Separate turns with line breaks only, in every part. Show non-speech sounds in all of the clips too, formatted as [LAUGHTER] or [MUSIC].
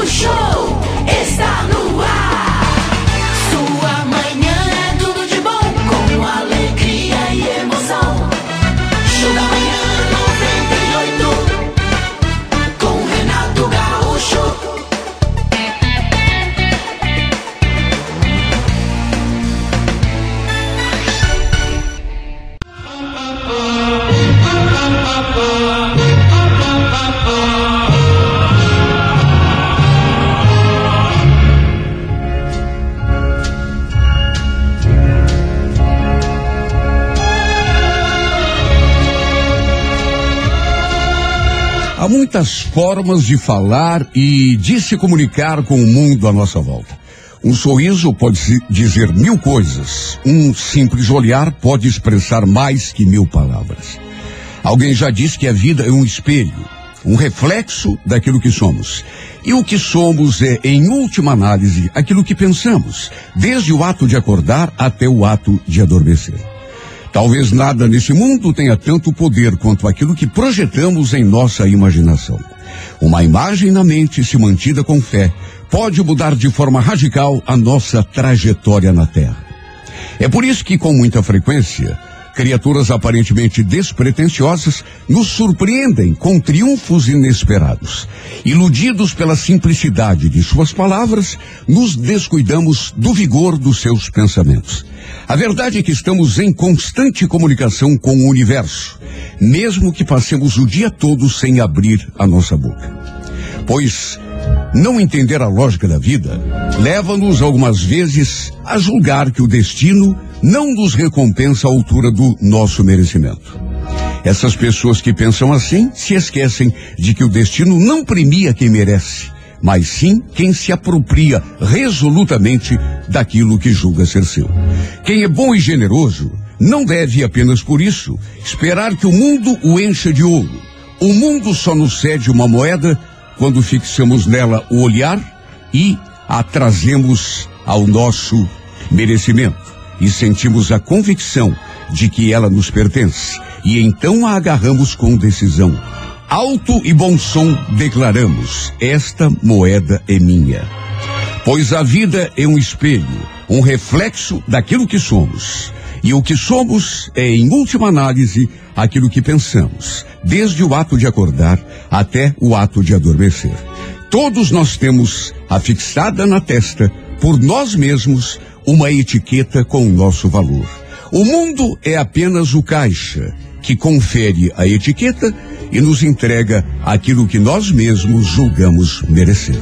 O show
muitas formas de falar e de se comunicar com o mundo à nossa volta. Um sorriso pode dizer mil coisas. Um simples olhar pode expressar mais que mil palavras. Alguém já disse que a vida é um espelho, um reflexo daquilo que somos. E o que somos é, em última análise, aquilo que pensamos, desde o ato de acordar até o ato de adormecer. Talvez nada nesse mundo tenha tanto poder quanto aquilo que projetamos em nossa imaginação. Uma imagem na mente, se mantida com fé, pode mudar de forma radical a nossa trajetória na Terra. É por isso que, com muita frequência, criaturas aparentemente despretensiosas nos surpreendem com triunfos inesperados. Iludidos pela simplicidade de suas palavras, nos descuidamos do vigor dos seus pensamentos. A verdade é que estamos em constante comunicação com o universo, mesmo que passemos o dia todo sem abrir a nossa boca. Pois não entender a lógica da vida leva-nos algumas vezes a julgar que o destino não nos recompensa à altura do nosso merecimento. Essas pessoas que pensam assim se esquecem de que o destino não premia quem merece, mas sim quem se apropria resolutamente daquilo que julga ser seu. Quem é bom e generoso não deve apenas por isso esperar que o mundo o encha de ouro. O mundo só nos cede uma moeda quando fixamos nela o olhar e a trazemos ao nosso merecimento e sentimos a convicção de que ela nos pertence e então a agarramos com decisão. Alto e bom som declaramos: esta moeda é minha. Pois a vida é um espelho, um reflexo daquilo que somos. E o que somos é, em última análise, aquilo que pensamos, desde o ato de acordar até o ato de adormecer. Todos nós temos afixada na testa, por nós mesmos, uma etiqueta com o nosso valor. O mundo é apenas o caixa que confere a etiqueta e nos entrega aquilo que nós mesmos julgamos merecer.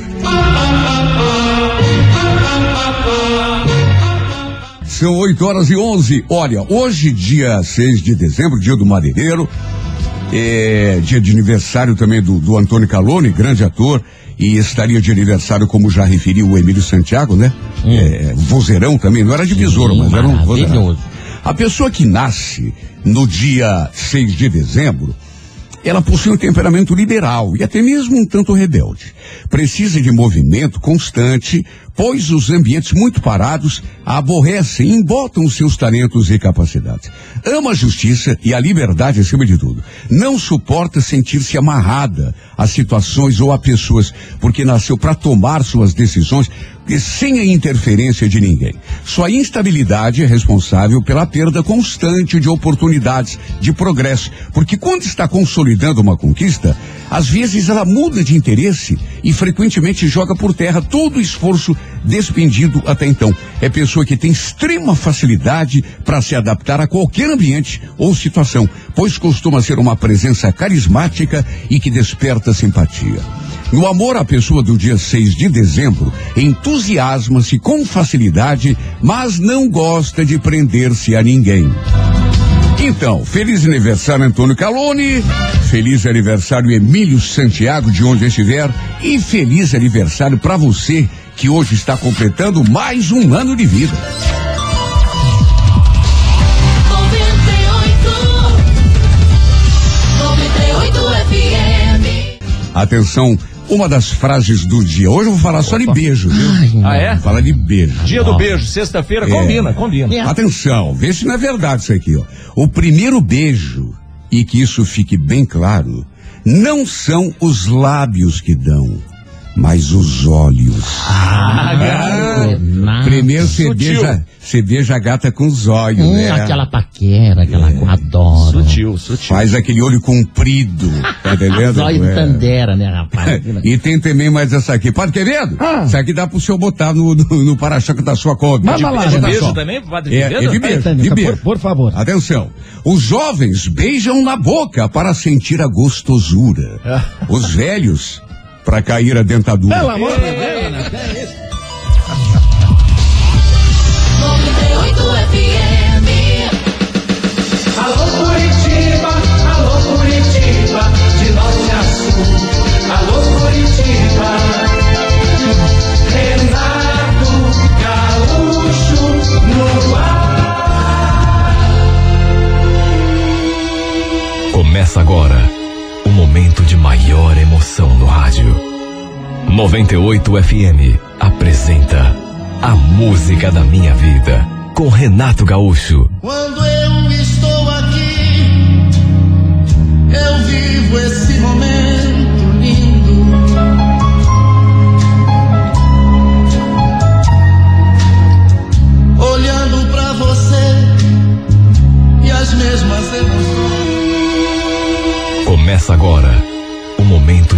São 8 horas e 11. Olha, hoje, dia 6 de dezembro, dia do madeireiro, é dia de aniversário também do, do Antônio Calone, grande ator, e estaria de aniversário, como já referiu o Emílio Santiago, né? É, vozeirão também, não era de besouro, mas era um vozeirão. A pessoa que nasce no dia 6 de dezembro, ela possui um temperamento liberal e até mesmo um tanto rebelde. Precisa de movimento constante, pois os ambientes muito parados aborrecem e embotam seus talentos e capacidades. Ama a justiça e a liberdade acima de tudo. Não suporta sentir-se amarrada a situações ou a pessoas, porque nasceu para tomar suas decisões e sem a interferência de ninguém. Sua instabilidade é responsável pela perda constante de oportunidades de progresso, porque quando está consolidando uma conquista, às vezes ela muda de interesse e frequentemente joga por terra todo o esforço despendido até então. É pessoa que tem extrema facilidade para se adaptar a qualquer ambiente ou situação, pois costuma ser uma presença carismática e que desperta simpatia. No amor à pessoa do dia 6 de dezembro, entusiasma-se com facilidade, mas não gosta de prender-se a ninguém. Então, feliz aniversário Antônio Calone, feliz aniversário Emílio Santiago, de onde estiver, e feliz aniversário para você que hoje está completando mais um ano de vida.
98 FM.
Atenção, uma das frases do dia. Hoje eu vou falar só de beijo, viu?
Ah, é?
Vou falar de beijo.
Dia do beijo, sexta-feira,
É.
combina, combina.
Atenção, vê se não é verdade isso aqui, ó. O primeiro beijo, e que isso fique bem claro, não são os lábios que dão,
mas os olhos.
Ah, garoto.
Primeiro você beija, você beija a gata com os olhos,
Hum,
né?
aquela paquera, aquela que eu adoro.
Sutil, sutil.
Faz aquele olho comprido, tá entendendo?
Zóio
É.
Tandera, né, rapaz? [LAUGHS]
E tem também mais essa aqui. Padre Quevedo?
Ah.
Isso aqui dá pro senhor botar no, no, no para-choque da sua Kombi.
Manda lá,
É de
Olha
beijo
só.
também, Padre
É, é de beijo, de
por-
beijo.
por favor.
Atenção. Os jovens beijam na boca para sentir a gostosura. Os velhos para cair a dentadura.
Pelo amor de Deus,
98 FM
apresenta A Música da Minha Vida com Renato Gaúcho.
Quando eu estou aqui, eu vivo esse momento lindo. Olhando pra você e as mesmas emoções.
Começa agora o momento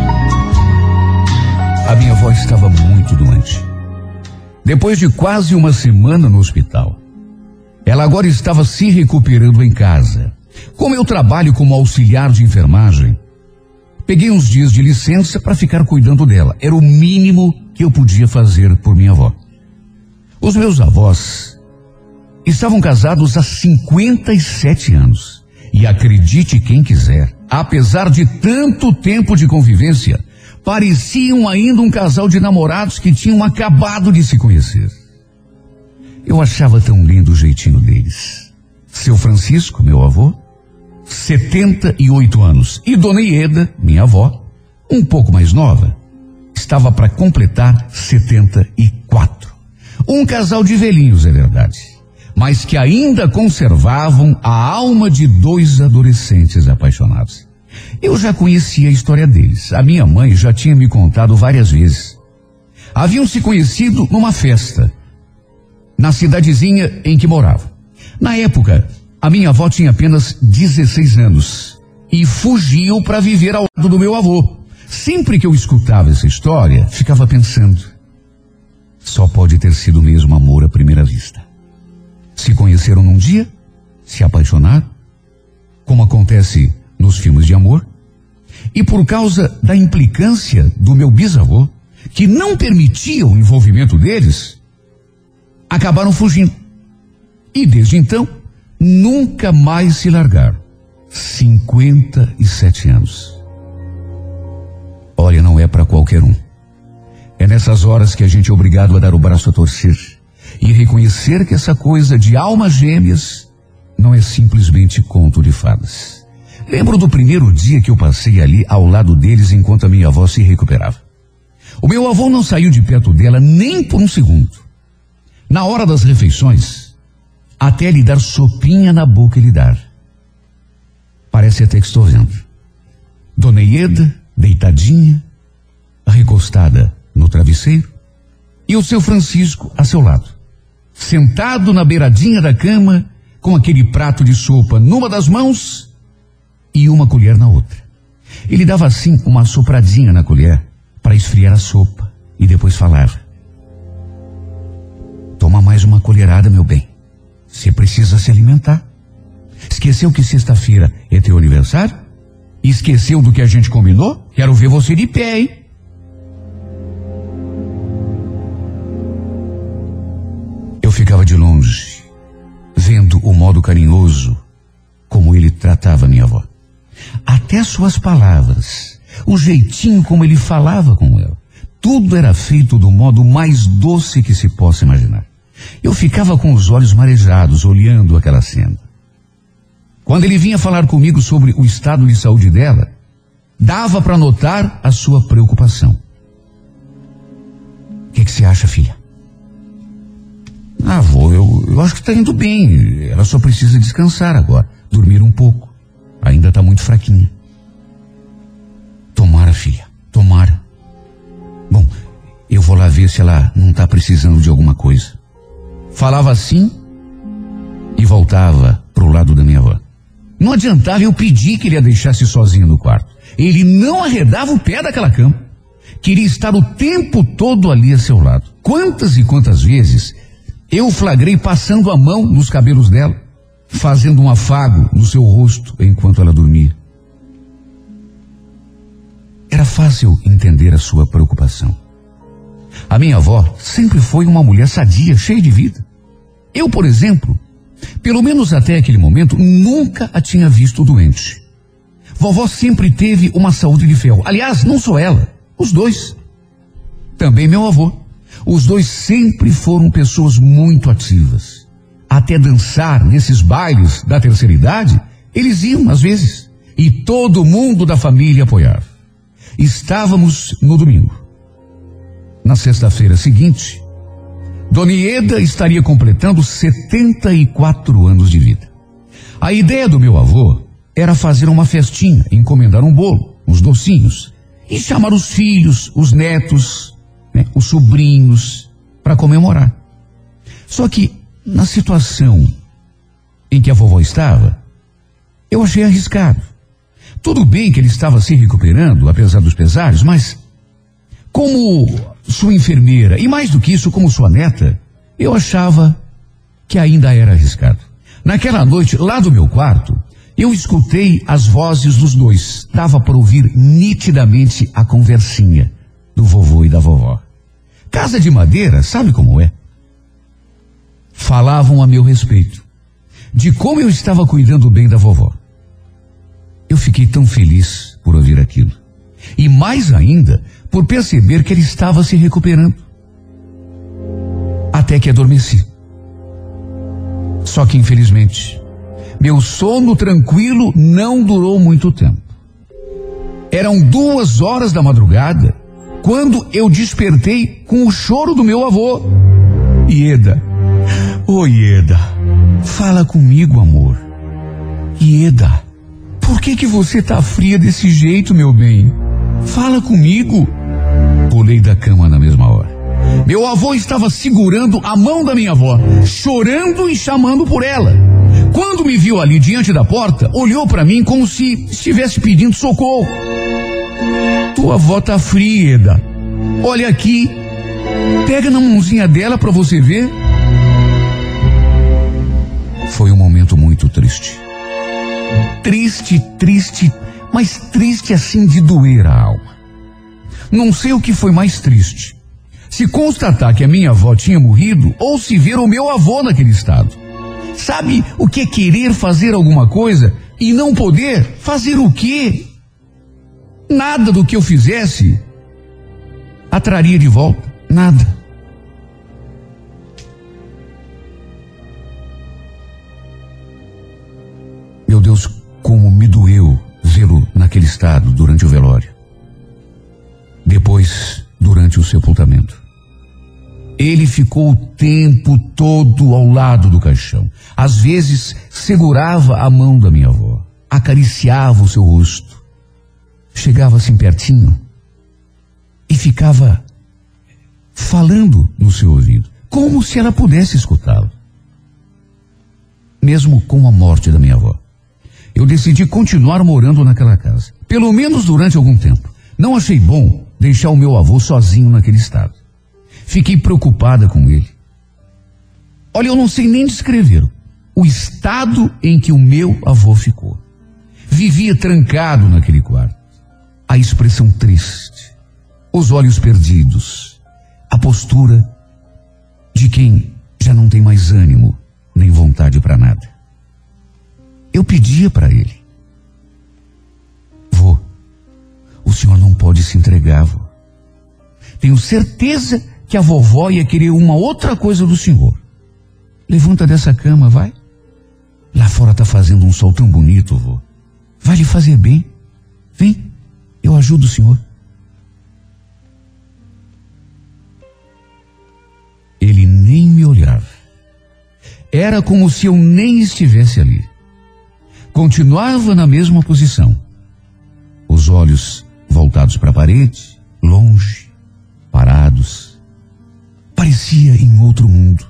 A minha avó estava muito doente. Depois de quase uma semana no hospital, ela agora estava se recuperando em casa. Como eu trabalho como auxiliar de enfermagem, peguei uns dias de licença para ficar cuidando dela. Era o mínimo que eu podia fazer por minha avó. Os meus avós estavam casados há 57 anos. E acredite quem quiser, apesar de tanto tempo de convivência, pareciam ainda um casal de namorados que tinham acabado de se conhecer. Eu achava tão lindo o jeitinho deles. Seu Francisco, meu avô, 78 anos, e Dona Ieda, minha avó, um pouco mais nova, estava para completar 74. Um casal de velhinhos, é verdade, mas que ainda conservavam a alma de dois adolescentes apaixonados. Eu já conhecia a história deles. A minha mãe já tinha me contado várias vezes. Haviam se conhecido numa festa, na cidadezinha em que moravam. Na época, a minha avó tinha apenas 16 anos e fugiu para viver ao lado do meu avô. Sempre que eu escutava essa história, ficava pensando: só pode ter sido mesmo amor à primeira vista. Se conheceram num dia, se apaixonaram, como acontece nos filmes de amor, e por causa da implicância do meu bisavô, que não permitia o envolvimento deles, acabaram fugindo. E desde então, nunca mais se largaram. 57 anos. Olha, não é para qualquer um. É nessas horas que a gente é obrigado a dar o braço a torcer e reconhecer que essa coisa de almas gêmeas não é simplesmente conto de fadas. Lembro do primeiro dia que eu passei ali ao lado deles enquanto a minha avó se recuperava. O meu avô não saiu de perto dela nem por um segundo. Na hora das refeições, até lhe dar sopinha na boca ele dar. Parece até que estou vendo. Dona Ieda, deitadinha, recostada no travesseiro, e o seu Francisco a seu lado, sentado na beiradinha da cama, com aquele prato de sopa numa das mãos e uma colher na outra. Ele dava assim uma sopradinha na colher para esfriar a sopa e depois falava: Toma mais uma colherada, meu bem. Você precisa se alimentar. Esqueceu que sexta-feira é teu aniversário? Esqueceu do que a gente combinou? Quero ver você de pé, hein? Até suas palavras, o jeitinho como ele falava com ela, tudo era feito do modo mais doce que se possa imaginar. Eu ficava com os olhos marejados olhando aquela cena. Quando ele vinha falar comigo sobre o estado de saúde dela, dava para notar a sua preocupação. O que, você acha, filha? Ah, vô, eu, eu acho que está indo bem. Ela só precisa descansar agora, dormir um pouco. Ainda está muito fraquinha. Tomara, filha, tomara. Bom, eu vou lá ver se ela não está precisando de alguma coisa. Falava assim e voltava para o lado da minha avó. Não adiantava eu pedir que ele a deixasse sozinho no quarto. Ele não arredava o pé daquela cama. Queria estar o tempo todo ali a seu lado. Quantas e quantas vezes eu flagrei passando a mão nos cabelos dela, fazendo um afago no seu rosto enquanto ela dormia. Era fácil entender a sua preocupação. A minha avó sempre foi uma mulher sadia, cheia de vida. Eu, por exemplo, pelo menos até aquele momento, nunca a tinha visto doente. Vovó sempre teve uma saúde de ferro. Aliás, não só ela, os dois. Também meu avô. Os dois sempre foram pessoas muito ativas. Até dançar nesses bailes da terceira idade, eles iam às vezes. E todo mundo da família apoiava. Estávamos no domingo. Na sexta-feira seguinte, Dona Ieda estaria completando 74 anos de vida. A ideia do meu avô era fazer uma festinha, encomendar um bolo, uns docinhos, e chamar os filhos, os netos, né, os sobrinhos, para comemorar. Só que, na situação em que a vovó estava, eu achei arriscado. Tudo bem que ele estava se recuperando, apesar dos pesares, mas como sua enfermeira e mais do que isso, como sua neta, eu achava que ainda era arriscado. Naquela noite, lá do meu quarto, eu escutei as vozes dos dois. Dava para ouvir nitidamente a conversinha do vovô e da vovó. Casa de madeira, sabe como é? Falavam a meu respeito, de como eu estava cuidando bem da vovó. Eu fiquei tão feliz por ouvir aquilo. E mais ainda, por perceber que ele estava se recuperando. Até que adormeci. Só que infelizmente, meu sono tranquilo não durou muito tempo. Eram duas horas da madrugada quando eu despertei com o choro do meu avô. Ieda, oi Ieda, fala comigo, amor. Ieda, por que que você tá fria desse jeito, meu bem? Fala comigo. Pulei da cama na mesma hora. Meu avô estava segurando a mão da minha avó, chorando e chamando por ela. Quando me viu ali diante da porta, olhou para mim como se estivesse pedindo socorro. Tua avó tá fria, Eda. Olha aqui. Pega na mãozinha dela para você ver. Foi um momento muito triste. Triste, triste, mas triste assim de doer a alma. Não sei o que foi mais triste. Se constatar que a minha avó tinha morrido ou se ver o meu avô naquele estado. Sabe o que é querer fazer alguma coisa e não poder? Fazer o quê? Nada do que eu fizesse atraria de volta. Nada. Meu Deus, como me doeu vê-lo naquele estado durante o velório. Depois, durante o sepultamento. Ele ficou o tempo todo ao lado do caixão. Às vezes, segurava a mão da minha avó, acariciava o seu rosto, chegava assim pertinho e ficava falando no seu ouvido, como se ela pudesse escutá-lo. Mesmo com a morte da minha avó eu decidi continuar morando naquela casa, pelo menos durante algum tempo. Não achei bom deixar o meu avô sozinho naquele estado. Fiquei preocupada com ele. Olha, eu não sei nem descrever o estado em que o meu avô ficou. Vivia trancado naquele quarto. A expressão triste, os olhos perdidos, a postura de quem já não tem mais ânimo nem vontade para nada. Eu pedia para ele: Vô, o senhor não pode se entregar, vô. Tenho certeza que a vovó ia querer uma outra coisa do senhor. Levanta dessa cama, vai. Lá fora tá fazendo um sol tão bonito, vô. Vai lhe fazer bem. Vem, eu ajudo o senhor. Ele nem me olhava. Era como se eu nem estivesse ali. Continuava na mesma posição. Os olhos voltados para a parede, longe, parados. Parecia em outro mundo.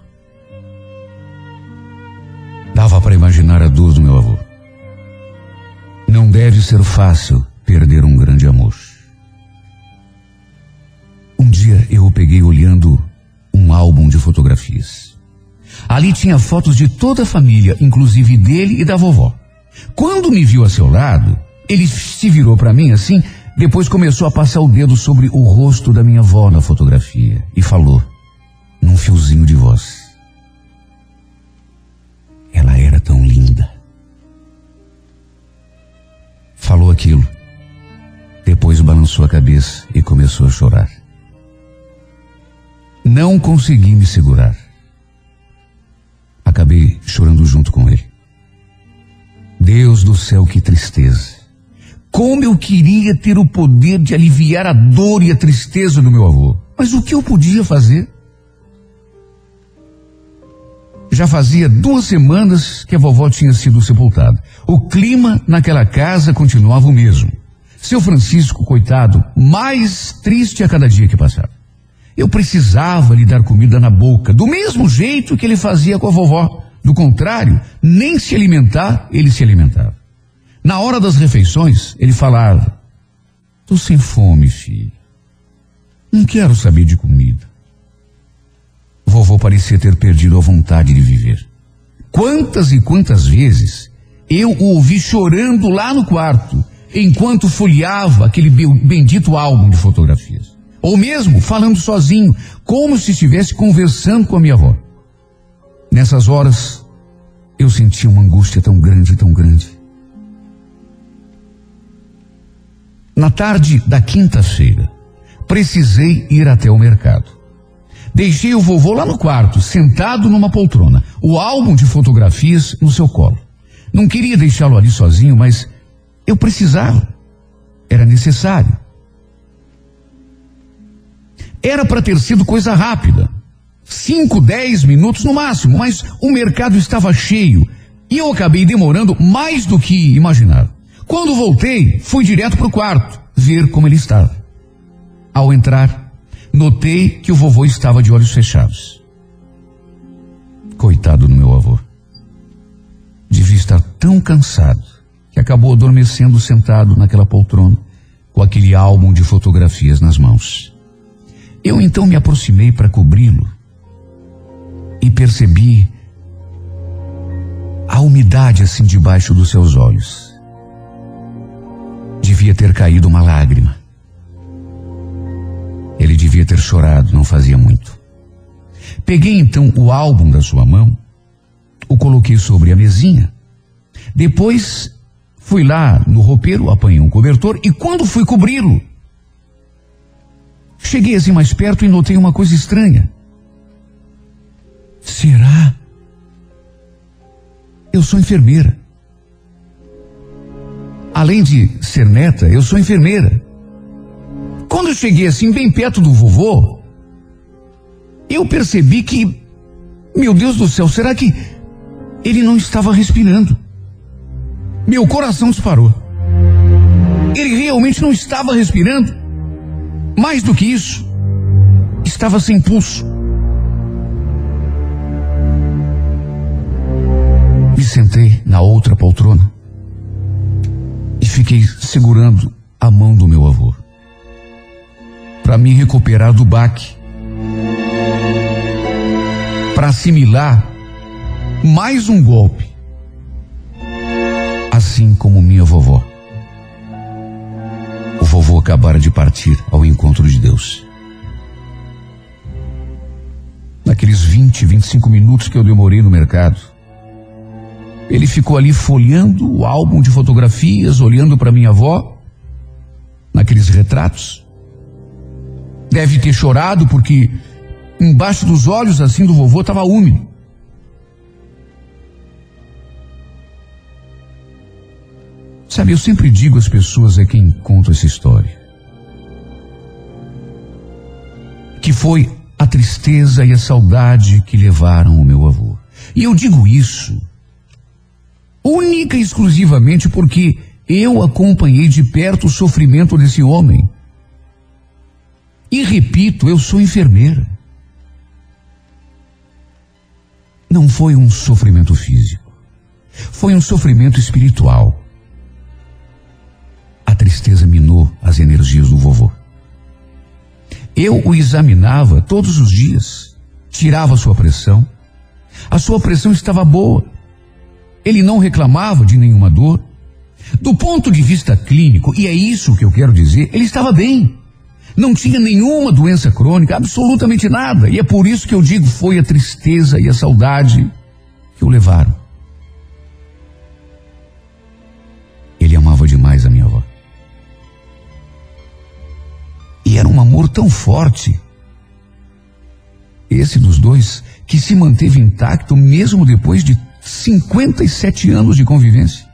Dava para imaginar a dor do meu avô. Não deve ser fácil perder um grande amor. Um dia eu o peguei olhando um álbum de fotografias. Ali tinha fotos de toda a família, inclusive dele e da vovó. Quando me viu a seu lado, ele se virou para mim assim, depois começou a passar o dedo sobre o rosto da minha avó na fotografia e falou, num fiozinho de voz: Ela era tão linda. Falou aquilo. Depois balançou a cabeça e começou a chorar. Não consegui me segurar. Acabei chorando junto com ele. Deus do céu, que tristeza. Como eu queria ter o poder de aliviar a dor e a tristeza do meu avô. Mas o que eu podia fazer? Já fazia duas semanas que a vovó tinha sido sepultada. O clima naquela casa continuava o mesmo. Seu Francisco, coitado, mais triste a cada dia que passava. Eu precisava lhe dar comida na boca, do mesmo jeito que ele fazia com a vovó. Do contrário, nem se alimentar, ele se alimentava. Na hora das refeições, ele falava: Tô sem fome, filho. Não quero saber de comida. Vovô parecia ter perdido a vontade de viver. Quantas e quantas vezes eu o ouvi chorando lá no quarto, enquanto folheava aquele be- bendito álbum de fotografias. Ou mesmo falando sozinho, como se estivesse conversando com a minha avó. Nessas horas, eu sentia uma angústia tão grande, tão grande. Na tarde da quinta-feira, precisei ir até o mercado. Deixei o vovô lá no quarto, sentado numa poltrona, o álbum de fotografias no seu colo. Não queria deixá-lo ali sozinho, mas eu precisava. Era necessário. Era para ter sido coisa rápida. Cinco, dez minutos no máximo, mas o mercado estava cheio e eu acabei demorando mais do que imaginava. Quando voltei, fui direto para o quarto, ver como ele estava. Ao entrar, notei que o vovô estava de olhos fechados. Coitado do meu avô. Devia estar tão cansado que acabou adormecendo sentado naquela poltrona, com aquele álbum de fotografias nas mãos. Eu então me aproximei para cobri-lo e percebi a umidade assim debaixo dos seus olhos. Devia ter caído uma lágrima. Ele devia ter chorado, não fazia muito. Peguei então o álbum da sua mão, o coloquei sobre a mesinha. Depois fui lá no roupeiro, apanhei um cobertor e quando fui cobri-lo, cheguei assim mais perto e notei uma coisa estranha. Será? Eu sou enfermeira. Além de ser neta, eu sou enfermeira. Quando eu cheguei assim, bem perto do vovô, eu percebi que, meu Deus do céu, será que ele não estava respirando? Meu coração disparou. Ele realmente não estava respirando. Mais do que isso, estava sem pulso. Me sentei na outra poltrona e fiquei segurando a mão do meu avô para me recuperar do baque, para assimilar mais um golpe, assim como minha vovó. O vovô acabara de partir ao encontro de Deus. Naqueles 20, 25 minutos que eu demorei no mercado, ele ficou ali folheando o álbum de fotografias, olhando para minha avó, naqueles retratos. Deve ter chorado porque embaixo dos olhos assim do vovô estava úmido. Sabe, eu sempre digo às pessoas a quem conto essa história que foi a tristeza e a saudade que levaram o meu avô. E eu digo isso única e exclusivamente porque eu acompanhei de perto o sofrimento desse homem. E repito, eu sou enfermeira. Não foi um sofrimento físico, foi um sofrimento espiritual. A tristeza minou as energias do vovô. Eu o examinava todos os dias, tirava sua pressão. A sua pressão estava boa. Ele não reclamava de nenhuma dor. Do ponto de vista clínico, e é isso que eu quero dizer, ele estava bem. Não tinha nenhuma doença crônica, absolutamente nada. E é por isso que eu digo: foi a tristeza e a saudade que o levaram. Ele amava demais a minha avó. E era um amor tão forte, esse dos dois, que se manteve intacto mesmo depois de 57 anos de convivência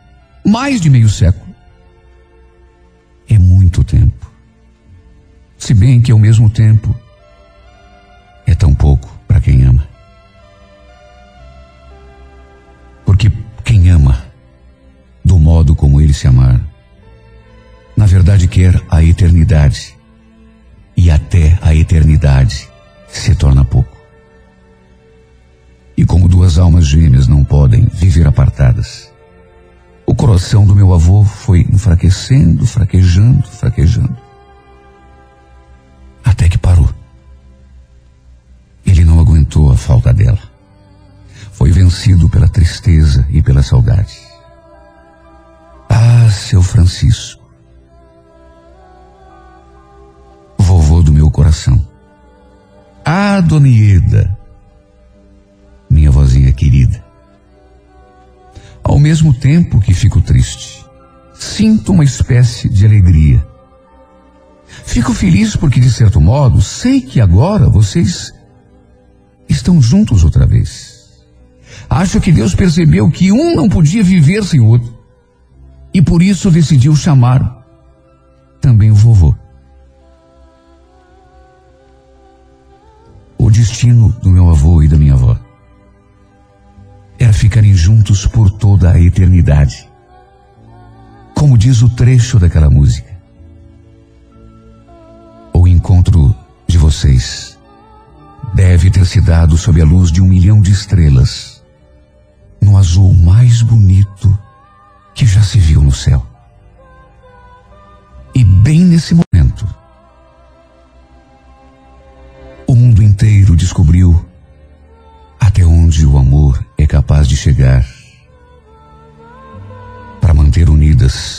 mais de meio século. É muito tempo. Se bem que ao mesmo tempo é tão pouco para quem ama. Porque quem ama, do modo como ele se amar, na verdade quer a eternidade. E até a eternidade se torna pouco. E como duas almas gêmeas não podem viver apartadas, o coração do meu avô foi enfraquecendo, fraquejando, fraquejando. Até que parou. Ele não aguentou a falta dela. Foi vencido pela tristeza e pela saudade. Ah, seu Francisco. Vovô do meu coração. Ah, dona Ieda. Querida. Ao mesmo tempo que fico triste, sinto uma espécie de alegria. Fico feliz porque, de certo modo, sei que agora vocês estão juntos outra vez. Acho que Deus percebeu que um não podia viver sem o outro e por isso decidiu chamar também o vovô. O destino do meu avô e da minha avó era ficarem juntos por toda a eternidade. Como diz o trecho daquela música. O encontro de vocês deve ter se dado sob a luz de um milhão de estrelas, no azul mais bonito que já se viu no céu. E bem nesse momento, o mundo inteiro descobriu até onde o amor chegar para manter unidas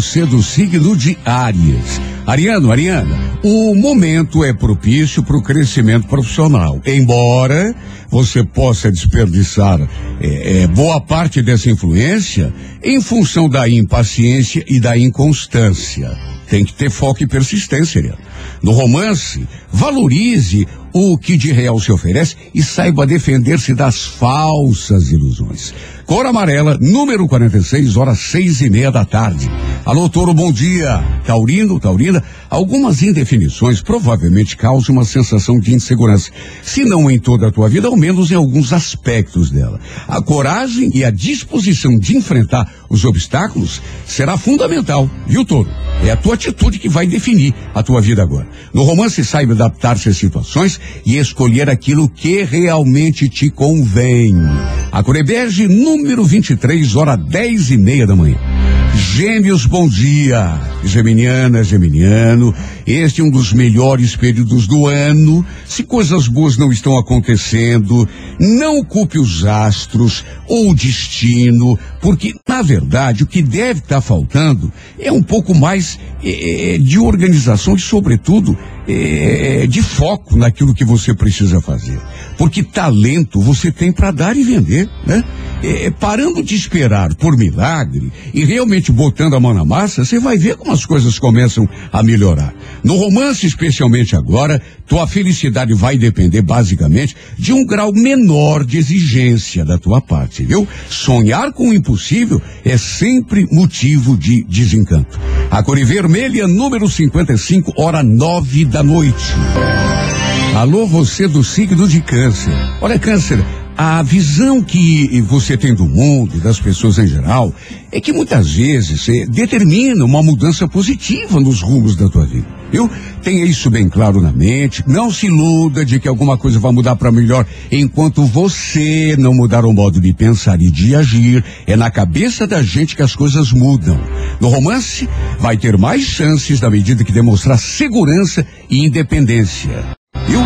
você do signo de Áries. Ariano, Ariana, o momento é propício para o crescimento profissional. Embora você possa desperdiçar eh, eh, boa parte dessa influência em função da impaciência e da inconstância. Tem que ter foco e persistência, Ariano. No romance, valorize o que de real se oferece e saiba defender-se das falsas ilusões. Cor amarela, número 46, horas seis e meia da tarde. Alô, Toro, bom dia. Taurino, Taurina, algumas indefinições provavelmente causam uma sensação de insegurança. Se não em toda a tua vida, ao menos em alguns aspectos dela. A coragem e a disposição de enfrentar os obstáculos será fundamental, viu, Toro? É a tua atitude que vai definir a tua vida agora. No romance, saiba adaptar-se às situações e escolher aquilo que realmente te convém. A Corebege, número 23, hora dez e meia da manhã. Gêmeos, bom dia. Geminiana, Geminiano, este é um dos melhores períodos do ano. Se coisas boas não estão acontecendo, não culpe os astros ou o destino, porque, na verdade, o que deve estar faltando é um pouco mais eh, de organização e, sobretudo, eh, de foco naquilo que você precisa fazer. Porque talento você tem para dar e vender, né? Eh, parando de esperar por milagre e realmente botando a mão na massa, você vai ver como as coisas começam a melhorar. No romance, especialmente agora, tua felicidade vai depender basicamente de um grau menor de exigência da tua parte, viu? Sonhar com o impossível é sempre motivo de desencanto. A Cor Vermelha, número 55, hora nove da noite. Alô, você do signo de câncer. Olha, câncer, a visão que você tem do mundo e das pessoas em geral é que muitas vezes eh, determina uma mudança positiva nos rumos da tua vida. Viu? Tenha isso bem claro na mente. Não se iluda de que alguma coisa vai mudar para melhor enquanto você não mudar o modo de pensar e de agir. É na cabeça da gente que as coisas mudam. No romance, vai ter mais chances na medida que demonstrar segurança e independência. Viu?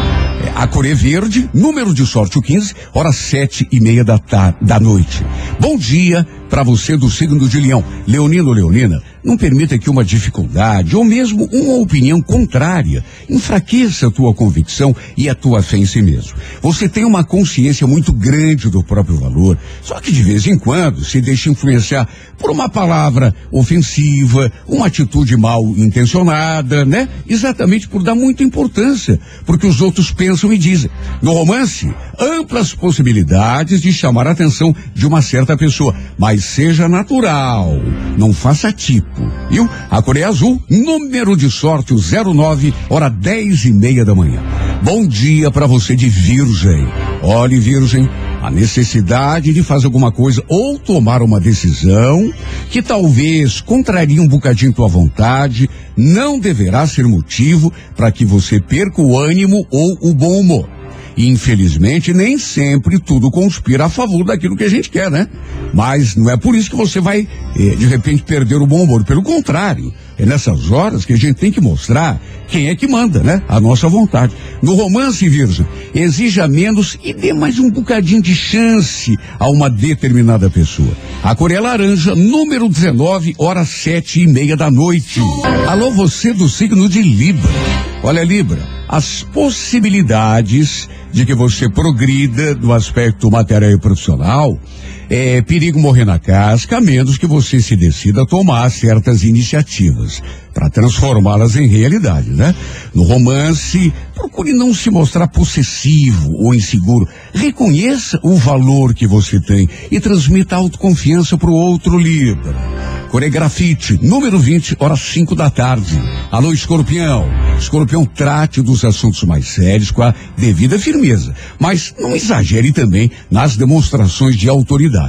A cor é verde, número de sorte o 15, horas sete e meia da, da noite. Bom dia para você do signo de leão. Leonino Leonina, não permita que uma dificuldade ou mesmo uma opinião contrária enfraqueça a tua convicção e a tua fé em si mesmo. Você tem uma consciência muito grande do próprio valor, só que de vez em quando se deixa influenciar por uma palavra ofensiva, uma atitude mal intencionada, né? Exatamente por dar muita importância porque os outros pensam e dizem. No romance, amplas possibilidades de chamar a atenção de uma certa pessoa, mas seja natural, não faça tipo, viu? A Coreia Azul, número de sorte o 09, hora dez e meia da manhã. Bom dia para você de Virgem. Olhe, Virgem, a necessidade de fazer alguma coisa ou tomar uma decisão que talvez contraria um bocadinho tua vontade, não deverá ser motivo para que você perca o ânimo ou o bom humor. Infelizmente, nem sempre tudo conspira a favor daquilo que a gente quer, né? Mas não é por isso que você vai, eh, de repente, perder o bom humor. Pelo contrário, é nessas horas que a gente tem que mostrar quem é que manda, né? A nossa vontade. No romance, Virgem, exija menos e dê mais um bocadinho de chance a uma determinada pessoa. A cor é laranja, número 19, horas sete e meia da noite. Alô, você do signo de Libra. Olha, Libra, as possibilidades de que você progrida no aspecto material e profissional é perigo morrer na casca, a menos que você se decida a tomar certas iniciativas para transformá-las em realidade, né? No romance, procure não se mostrar possessivo ou inseguro. Reconheça o valor que você tem e transmita autoconfiança para o outro Libra. Coregrafite, número 20, horas 5 da tarde. Alô, escorpião. Escorpião, trate dos assuntos mais sérios com a devida firmeza, mas não exagere também nas demonstrações de autoridade.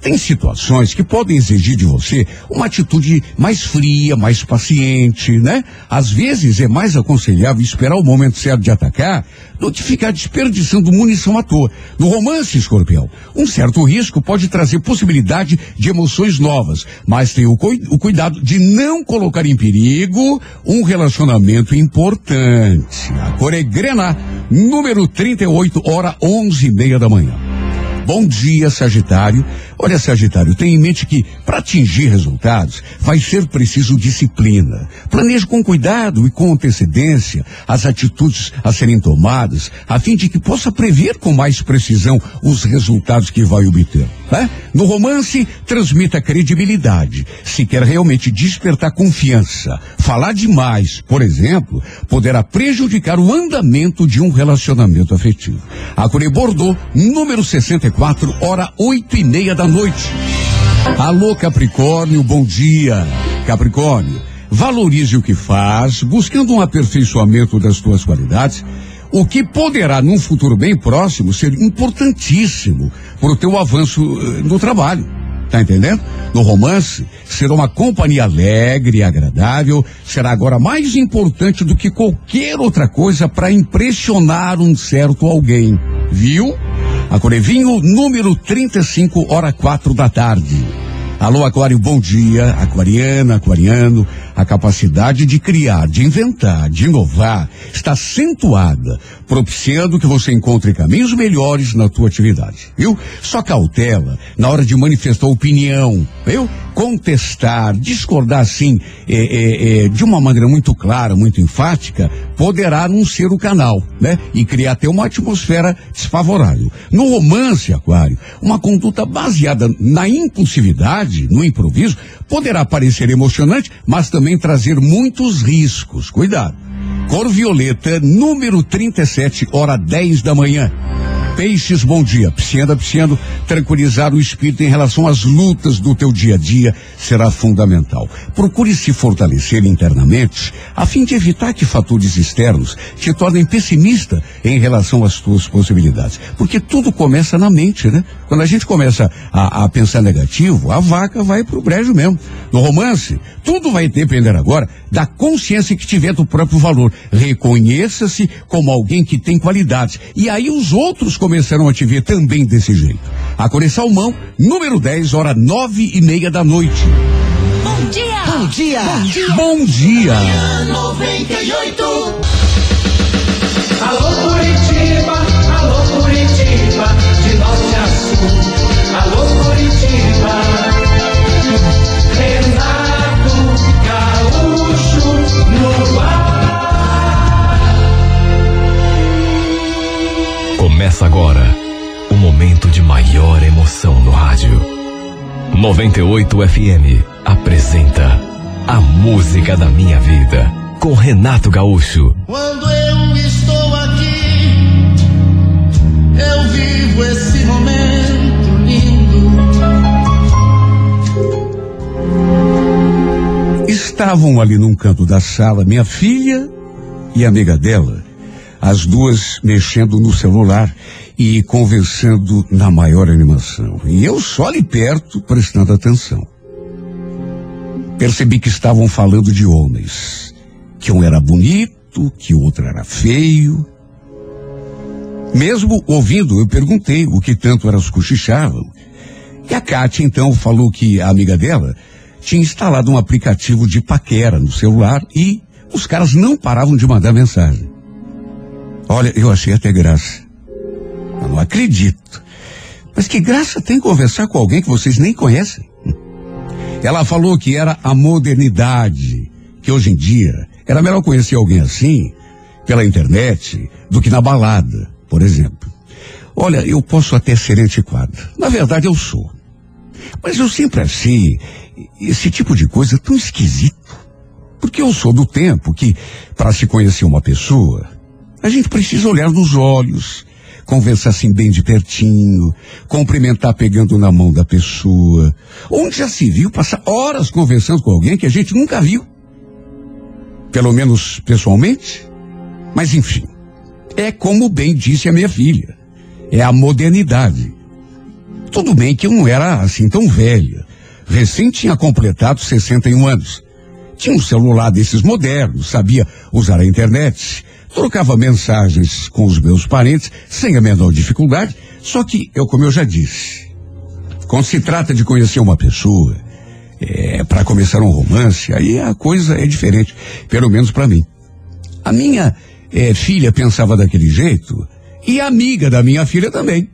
Tem situações que podem exigir de você uma atitude mais fria, mais paciente, né? Às vezes é mais aconselhável esperar o momento certo de atacar do que ficar desperdiçando munição à toa. No romance, escorpião, um certo risco pode trazer possibilidade de emoções novas, mas tem o, o cuidado de não colocar em perigo um relacionamento importante. A cor é grena, número 38, hora onze e meia da manhã. Bom dia, Sagitário. Olha, Sagitário, tenha em mente que para atingir resultados vai ser preciso disciplina. Planeje com cuidado e com antecedência as atitudes a serem tomadas, a fim de que possa prever com mais precisão os resultados que vai obter. Né? No romance, transmita credibilidade. Se quer realmente despertar confiança, falar demais, por exemplo, poderá prejudicar o andamento de um relacionamento afetivo. A Bordeaux, número 64, hora oito e meia da noite. Alô, Capricórnio, bom dia. Capricórnio, valorize o que faz, buscando um aperfeiçoamento das tuas qualidades, o que poderá, num futuro bem próximo, ser importantíssimo para o teu avanço eh, no trabalho. Tá entendendo? No romance, ser uma companhia alegre e agradável será agora mais importante do que qualquer outra coisa para impressionar um certo alguém. Viu? A Corevinho, número 35, hora quatro da tarde. Alô, Aquário, bom dia. Aquariana, aquariano, a capacidade de criar, de inventar, de inovar está acentuada, propiciando que você encontre caminhos melhores na tua atividade, viu? Só cautela na hora de manifestar opinião, viu? Contestar, discordar assim, é, é, é, de uma maneira muito clara, muito enfática, poderá ser o canal, né? E criar até uma atmosfera desfavorável. No romance, Aquário, uma conduta baseada na impulsividade, no improviso, poderá parecer emocionante, mas também trazer muitos riscos. Cuidado. Cor violeta, número 37, hora 10 da manhã. Peixes, bom dia. Pisciando, pisciando, tranquilizar o espírito em relação às lutas do teu dia a dia será fundamental. Procure se fortalecer internamente, a fim de evitar que fatores externos te tornem pessimista em relação às tuas possibilidades. Porque tudo começa na mente, né? Quando a gente começa a, a pensar negativo, a vaca vai pro brejo mesmo. No romance, tudo vai depender agora da consciência que tiver do próprio valor. Reconheça-se como alguém que tem qualidades. E aí os outros começarão a te ver também desse jeito. A Core Salmão, número 10, hora nove e meia da noite.
Bom dia! Bom dia! Bom dia!
Bom dia!
98!
Alô Curitiba,
98 FM apresenta A Música da Minha Vida com Renato Gaúcho.
Quando eu estou aqui, eu vivo esse momento lindo.
Estavam ali num canto da sala minha filha e amiga dela, as duas mexendo no celular e conversando na maior animação. E eu só ali perto, prestando atenção. Percebi que estavam falando de homens. Que um era bonito, que o outro era feio. Mesmo ouvindo, eu perguntei o que tanto elas cochichavam. E a Kátia então falou que a amiga dela tinha instalado um aplicativo de paquera no celular e os caras não paravam de mandar mensagem. Olha, eu achei até graça. Eu não acredito. Mas que graça tem conversar com alguém que vocês nem conhecem? Ela falou que era a modernidade, que hoje em dia era melhor conhecer alguém assim pela internet do que na balada, por exemplo. Olha, eu posso até ser antiquado. Na verdade, eu sou. Mas eu sempre achei esse tipo de coisa tão esquisito. Porque eu sou do tempo que, para se conhecer uma pessoa, a gente precisa olhar nos olhos, conversar assim bem de pertinho, cumprimentar pegando na mão da pessoa. Onde já se viu passar horas conversando com alguém que a gente nunca viu? Pelo menos pessoalmente? Mas enfim, é como bem disse a minha filha. É a modernidade. Tudo bem que eu não era assim tão velha. Recém tinha completado 61 anos. Tinha um celular desses modernos, sabia usar a internet, trocava mensagens com os meus parentes sem a menor dificuldade. Só que, eu, como eu já disse, quando se trata de conhecer uma pessoa, é, para começar um romance, aí a coisa é diferente, pelo menos para mim. A minha é, filha pensava daquele jeito e a amiga da minha filha também.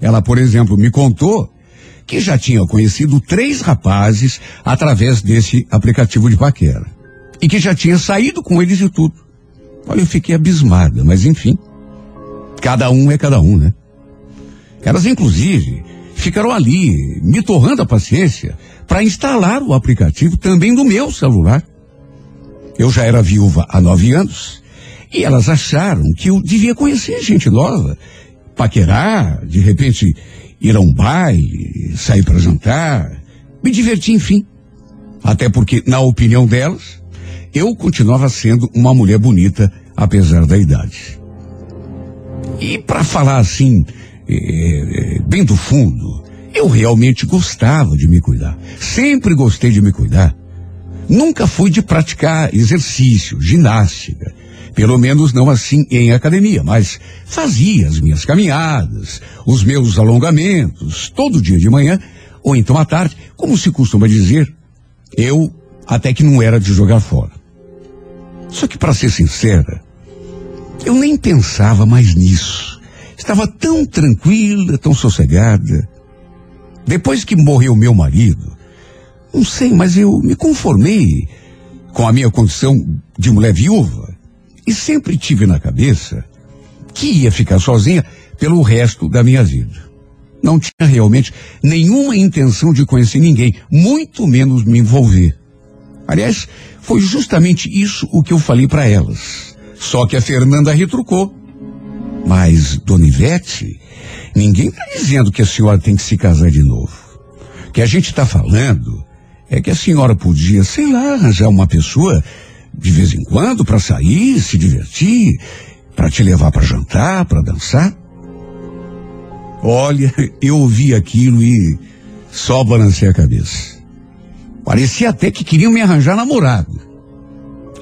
Ela, por exemplo, me contou que já tinha conhecido três rapazes através desse aplicativo de paquera. E que já tinha saído com eles e tudo. Olha, eu fiquei abismada, mas enfim. Cada um é cada um, né? Elas, inclusive, ficaram ali me torrando a paciência para instalar o aplicativo também no meu celular. Eu já era viúva há nove anos e elas acharam que eu devia conhecer gente nova, paquerar, de repente ir a um baile, sair para jantar, me divertir, enfim. Até porque, na opinião delas, eu continuava sendo uma mulher bonita, apesar da idade. E para falar assim, eh, eh, bem do fundo, eu realmente gostava de me cuidar. Sempre gostei de me cuidar. Nunca fui de praticar exercício, ginástica. Pelo menos não assim em academia, mas fazia as minhas caminhadas, os meus alongamentos, todo dia de manhã, ou então à tarde, como se costuma dizer, eu até que não era de jogar fora. Só que, para ser sincera, eu nem pensava mais nisso. Estava tão tranquila, tão sossegada. Depois que morreu meu marido, não sei, mas eu me conformei com a minha condição de mulher viúva e sempre tive na cabeça que ia ficar sozinha pelo resto da minha vida. Não tinha realmente nenhuma intenção de conhecer ninguém, muito menos me envolver. Aliás, foi justamente isso o que eu falei para elas. Só que a Fernanda retrucou. Mas, Dona Ivete, ninguém está dizendo que a senhora tem que se casar de novo. O que a gente está falando é que a senhora podia, sei lá, arranjar uma pessoa de vez em quando para sair, se divertir, para te levar para jantar, para dançar. Olha, eu ouvi aquilo e só balancei a cabeça. Parecia até que queriam me arranjar namorado.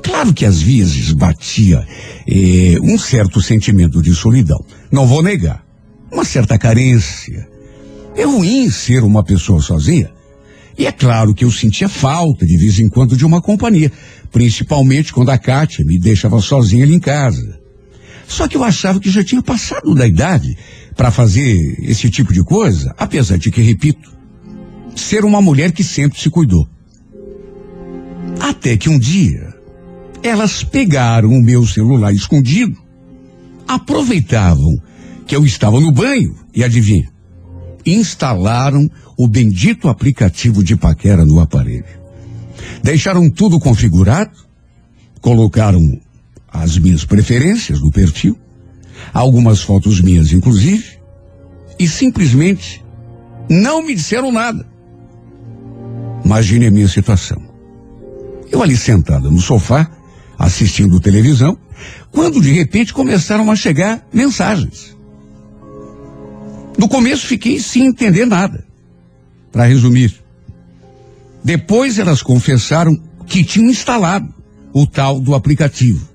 Claro que às vezes batia eh, um certo sentimento de solidão. Não vou negar. Uma certa carência. É ruim ser uma pessoa sozinha. E é claro que eu sentia falta de vez em quando de uma companhia, principalmente quando a Kátia me deixava sozinha ali em casa. Só que eu achava que já tinha passado da idade para fazer esse tipo de coisa, apesar de que, repito, ser uma mulher que sempre se cuidou. Até que um dia, elas pegaram o meu celular escondido, aproveitavam que eu estava no banho e adivinha? Instalaram o bendito aplicativo de paquera no aparelho. Deixaram tudo configurado, colocaram as minhas preferências no perfil, algumas fotos minhas inclusive, e simplesmente não me disseram nada. Imagine a minha situação. Eu ali sentada no sofá, assistindo televisão, quando de repente começaram a chegar mensagens. No começo fiquei sem entender nada. Para resumir, depois elas confessaram que tinham instalado o tal do aplicativo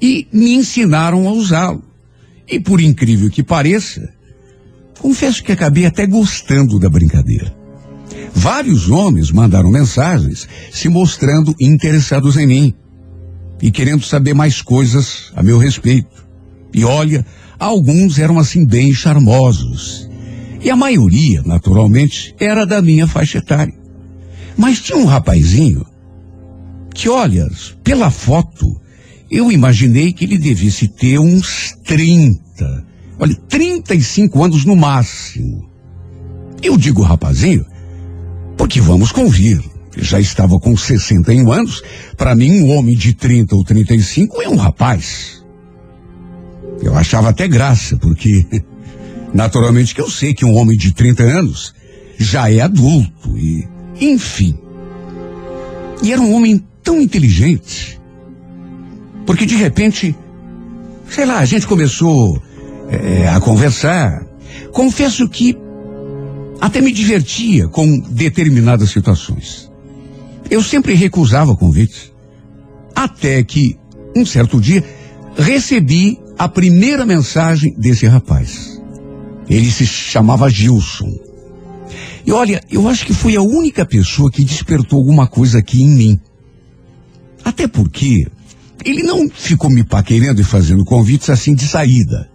e me ensinaram a usá-lo. E por incrível que pareça, confesso que acabei até gostando da brincadeira. Vários homens mandaram mensagens se mostrando interessados em mim e querendo saber mais coisas a meu respeito. E olha, alguns eram assim bem charmosos. E a maioria, naturalmente, era da minha faixa etária. Mas tinha um rapazinho que, olha, pela foto, eu imaginei que ele devesse ter uns 30, olha, 35 anos no máximo. Eu digo rapazinho, porque vamos convir, já estava com 61 anos, para mim um homem de 30 ou 35 é um rapaz. Eu achava até graça, porque [LAUGHS] naturalmente que eu sei que um homem de 30 anos já é adulto e, enfim. E era um homem tão inteligente, porque de repente, sei lá, a gente começou é, a conversar. Confesso que até me divertia com determinadas situações. Eu sempre recusava convites. Até que, um certo dia, recebi a primeira mensagem desse rapaz. Ele se chamava Gilson. E olha, eu acho que foi a única pessoa que despertou alguma coisa aqui em mim. Até porque ele não ficou me paquerando e fazendo convites assim de saída.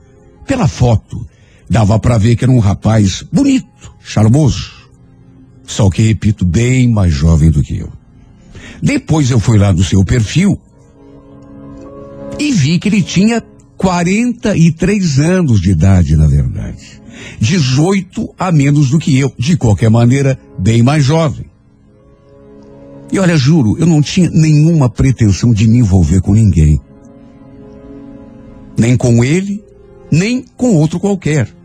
Pela foto, Dava para ver que era um rapaz bonito, charmoso. Só que, repito, bem mais jovem do que eu. Depois eu fui lá no seu perfil e vi que ele tinha 43 anos de idade, na verdade. 18 a menos do que eu. De qualquer maneira, bem mais jovem. E olha, juro, eu não tinha nenhuma pretensão de me envolver com ninguém. Nem com ele, nem com outro qualquer.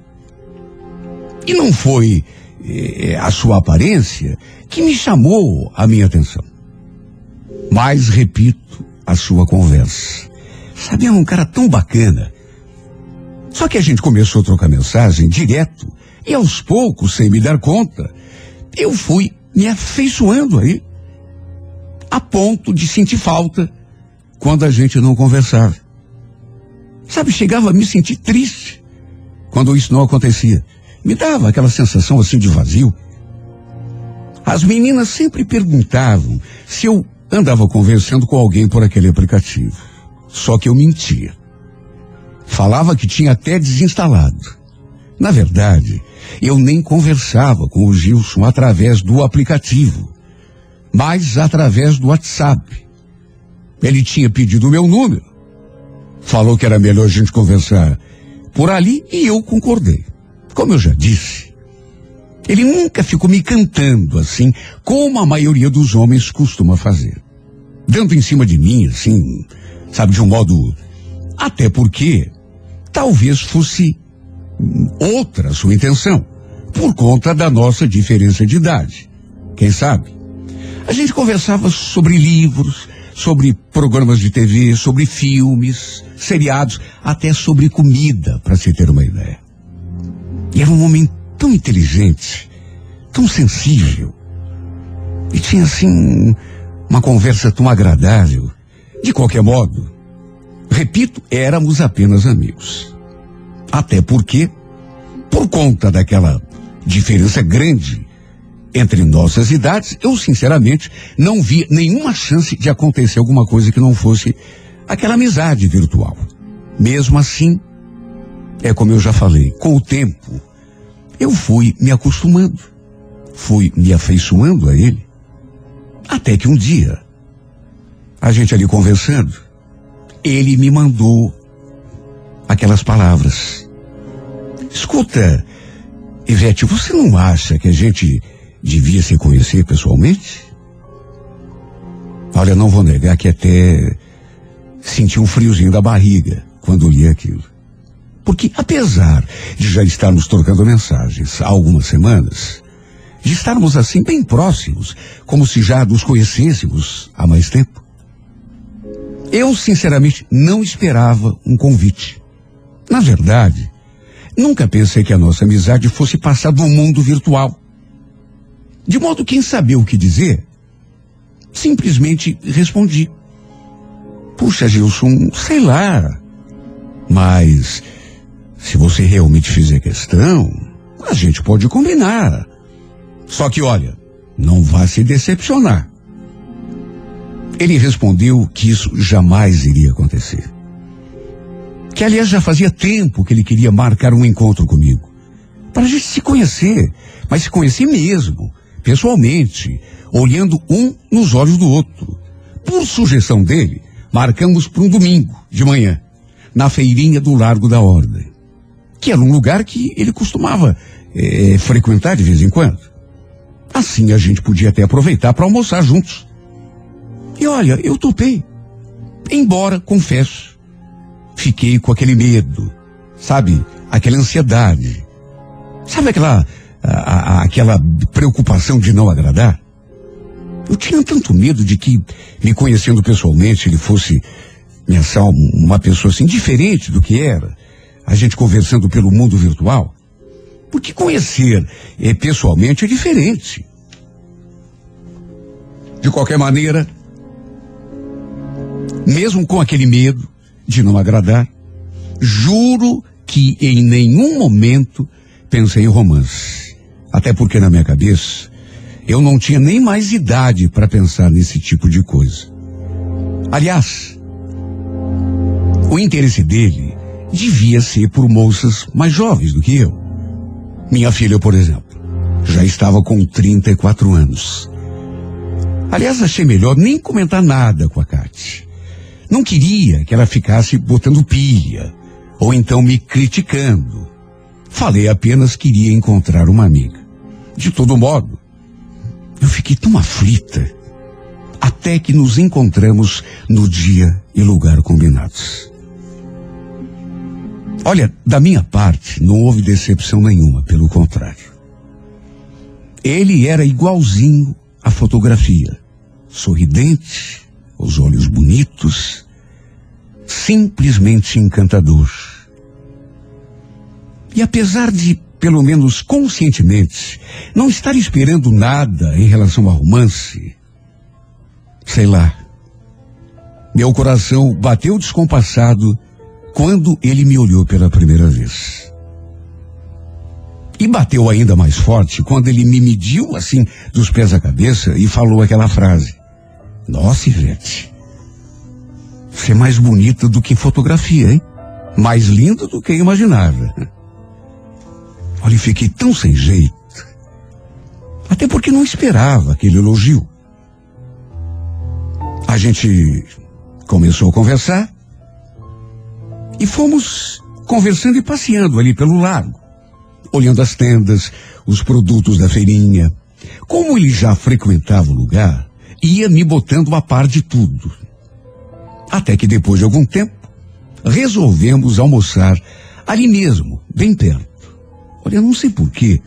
E não foi eh, a sua aparência que me chamou a minha atenção. Mas, repito, a sua conversa. Sabia, um cara tão bacana. Só que a gente começou a trocar mensagem direto e aos poucos, sem me dar conta, eu fui me afeiçoando aí. A ponto de sentir falta quando a gente não conversava. Sabe, chegava a me sentir triste quando isso não acontecia. Me dava aquela sensação assim de vazio. As meninas sempre perguntavam se eu andava conversando com alguém por aquele aplicativo. Só que eu mentia. Falava que tinha até desinstalado. Na verdade, eu nem conversava com o Gilson através do aplicativo, mas através do WhatsApp. Ele tinha pedido o meu número. Falou que era melhor a gente conversar por ali e eu concordei. Como eu já disse, ele nunca ficou me cantando assim, como a maioria dos homens costuma fazer. Dando em cima de mim, assim, sabe, de um modo. Até porque talvez fosse outra sua intenção, por conta da nossa diferença de idade. Quem sabe? A gente conversava sobre livros, sobre programas de TV, sobre filmes, seriados, até sobre comida, para se ter uma ideia. E era um homem tão inteligente, tão sensível. E tinha assim uma conversa tão agradável. De qualquer modo, repito, éramos apenas amigos. Até porque, por conta daquela diferença grande entre nossas idades, eu sinceramente não vi nenhuma chance de acontecer alguma coisa que não fosse aquela amizade virtual. Mesmo assim, é como eu já falei, com o tempo, eu fui me acostumando, fui me afeiçoando a ele, até que um dia, a gente ali conversando, ele me mandou aquelas palavras. Escuta, Ivete, você não acha que a gente devia se conhecer pessoalmente? Olha, não vou negar que até senti um friozinho da barriga quando li aquilo. Porque apesar de já estarmos trocando mensagens há algumas semanas, de estarmos assim bem próximos, como se já nos conhecêssemos há mais tempo, eu sinceramente não esperava um convite. Na verdade, nunca pensei que a nossa amizade fosse passar do mundo virtual. De modo que, em saber o que dizer, simplesmente respondi. Puxa, Gilson, sei lá. Mas se você realmente fizer questão, a gente pode combinar. Só que olha, não vá se decepcionar. Ele respondeu que isso jamais iria acontecer. Que aliás já fazia tempo que ele queria marcar um encontro comigo. Para a gente se conhecer, mas se conhecer mesmo, pessoalmente, olhando um nos olhos do outro. Por sugestão dele, marcamos para um domingo de manhã, na feirinha do Largo da Ordem que era um lugar que ele costumava eh, frequentar de vez em quando. Assim a gente podia até aproveitar para almoçar juntos. E olha, eu topei. Embora, confesso, fiquei com aquele medo, sabe? Aquela ansiedade. Sabe aquela, a, a, aquela preocupação de não agradar? Eu tinha tanto medo de que, me conhecendo pessoalmente, ele fosse me achar uma pessoa assim diferente do que era a gente conversando pelo mundo virtual. Porque conhecer eh, pessoalmente é diferente. De qualquer maneira, mesmo com aquele medo de não agradar, juro que em nenhum momento pensei em romance. Até porque na minha cabeça eu não tinha nem mais idade para pensar nesse tipo de coisa. Aliás, o interesse dele devia ser por moças mais jovens do que eu. Minha filha, por exemplo, já estava com 34 anos. Aliás, achei melhor nem comentar nada com a Kate. Não queria que ela ficasse botando pilha, ou então me criticando. Falei apenas que iria encontrar uma amiga. De todo modo, eu fiquei tão aflita, até que nos encontramos no dia e lugar combinados. Olha, da minha parte, não houve decepção nenhuma, pelo contrário. Ele era igualzinho à fotografia. Sorridente, os olhos bonitos, simplesmente encantador. E apesar de, pelo menos conscientemente, não estar esperando nada em relação ao romance, sei lá, meu coração bateu descompassado quando ele me olhou pela primeira vez. E bateu ainda mais forte quando ele me mediu assim dos pés à cabeça e falou aquela frase. Nossa, Ivete, você é mais bonita do que fotografia, hein? Mais linda do que eu imaginava. Olha, fiquei tão sem jeito. Até porque não esperava aquele elogio. A gente começou a conversar e fomos conversando e passeando ali pelo lago, olhando as tendas, os produtos da feirinha. Como ele já frequentava o lugar, ia me botando a par de tudo. Até que depois de algum tempo, resolvemos almoçar ali mesmo, bem perto. Olha, não sei porquê,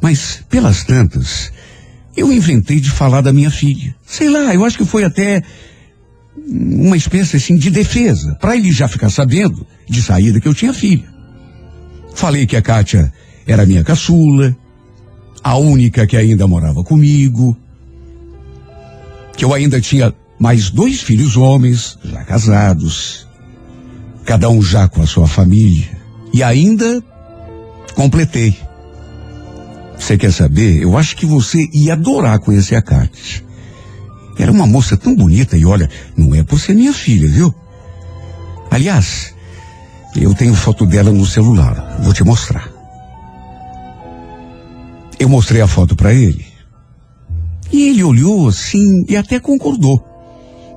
mas pelas tantas, eu inventei de falar da minha filha. Sei lá, eu acho que foi até uma espécie assim de defesa, para ele já ficar sabendo de saída que eu tinha filha. Falei que a Kátia era minha caçula, a única que ainda morava comigo, que eu ainda tinha mais dois filhos homens, já casados, cada um já com a sua família, e ainda completei. Você quer saber? Eu acho que você ia adorar conhecer a Kátia. Era uma moça tão bonita e olha, não é por ser minha filha, viu? Aliás, eu tenho foto dela no celular. Vou te mostrar. Eu mostrei a foto para ele. E ele olhou assim e até concordou.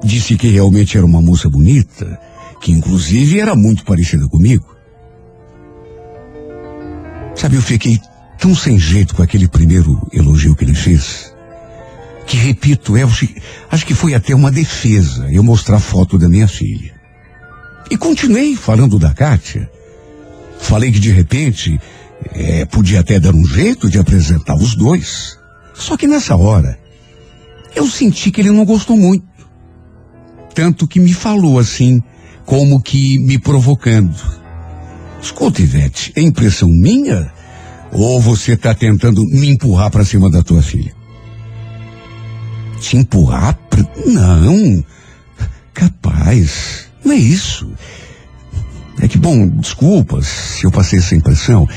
Disse que realmente era uma moça bonita, que inclusive era muito parecida comigo. Sabe, eu fiquei tão sem jeito com aquele primeiro elogio que ele fez que repito, eu acho que foi até uma defesa eu mostrar foto da minha filha. E continuei falando da Kátia. Falei que de repente é, podia até dar um jeito de apresentar os dois. Só que nessa hora eu senti que ele não gostou muito. Tanto que me falou assim, como que me provocando. Escuta, Ivete, é impressão minha? Ou você está tentando me empurrar para cima da tua filha? Te empurrar? Pra... Não. Capaz. Não é isso. É que, bom, desculpas se eu passei essa impressão.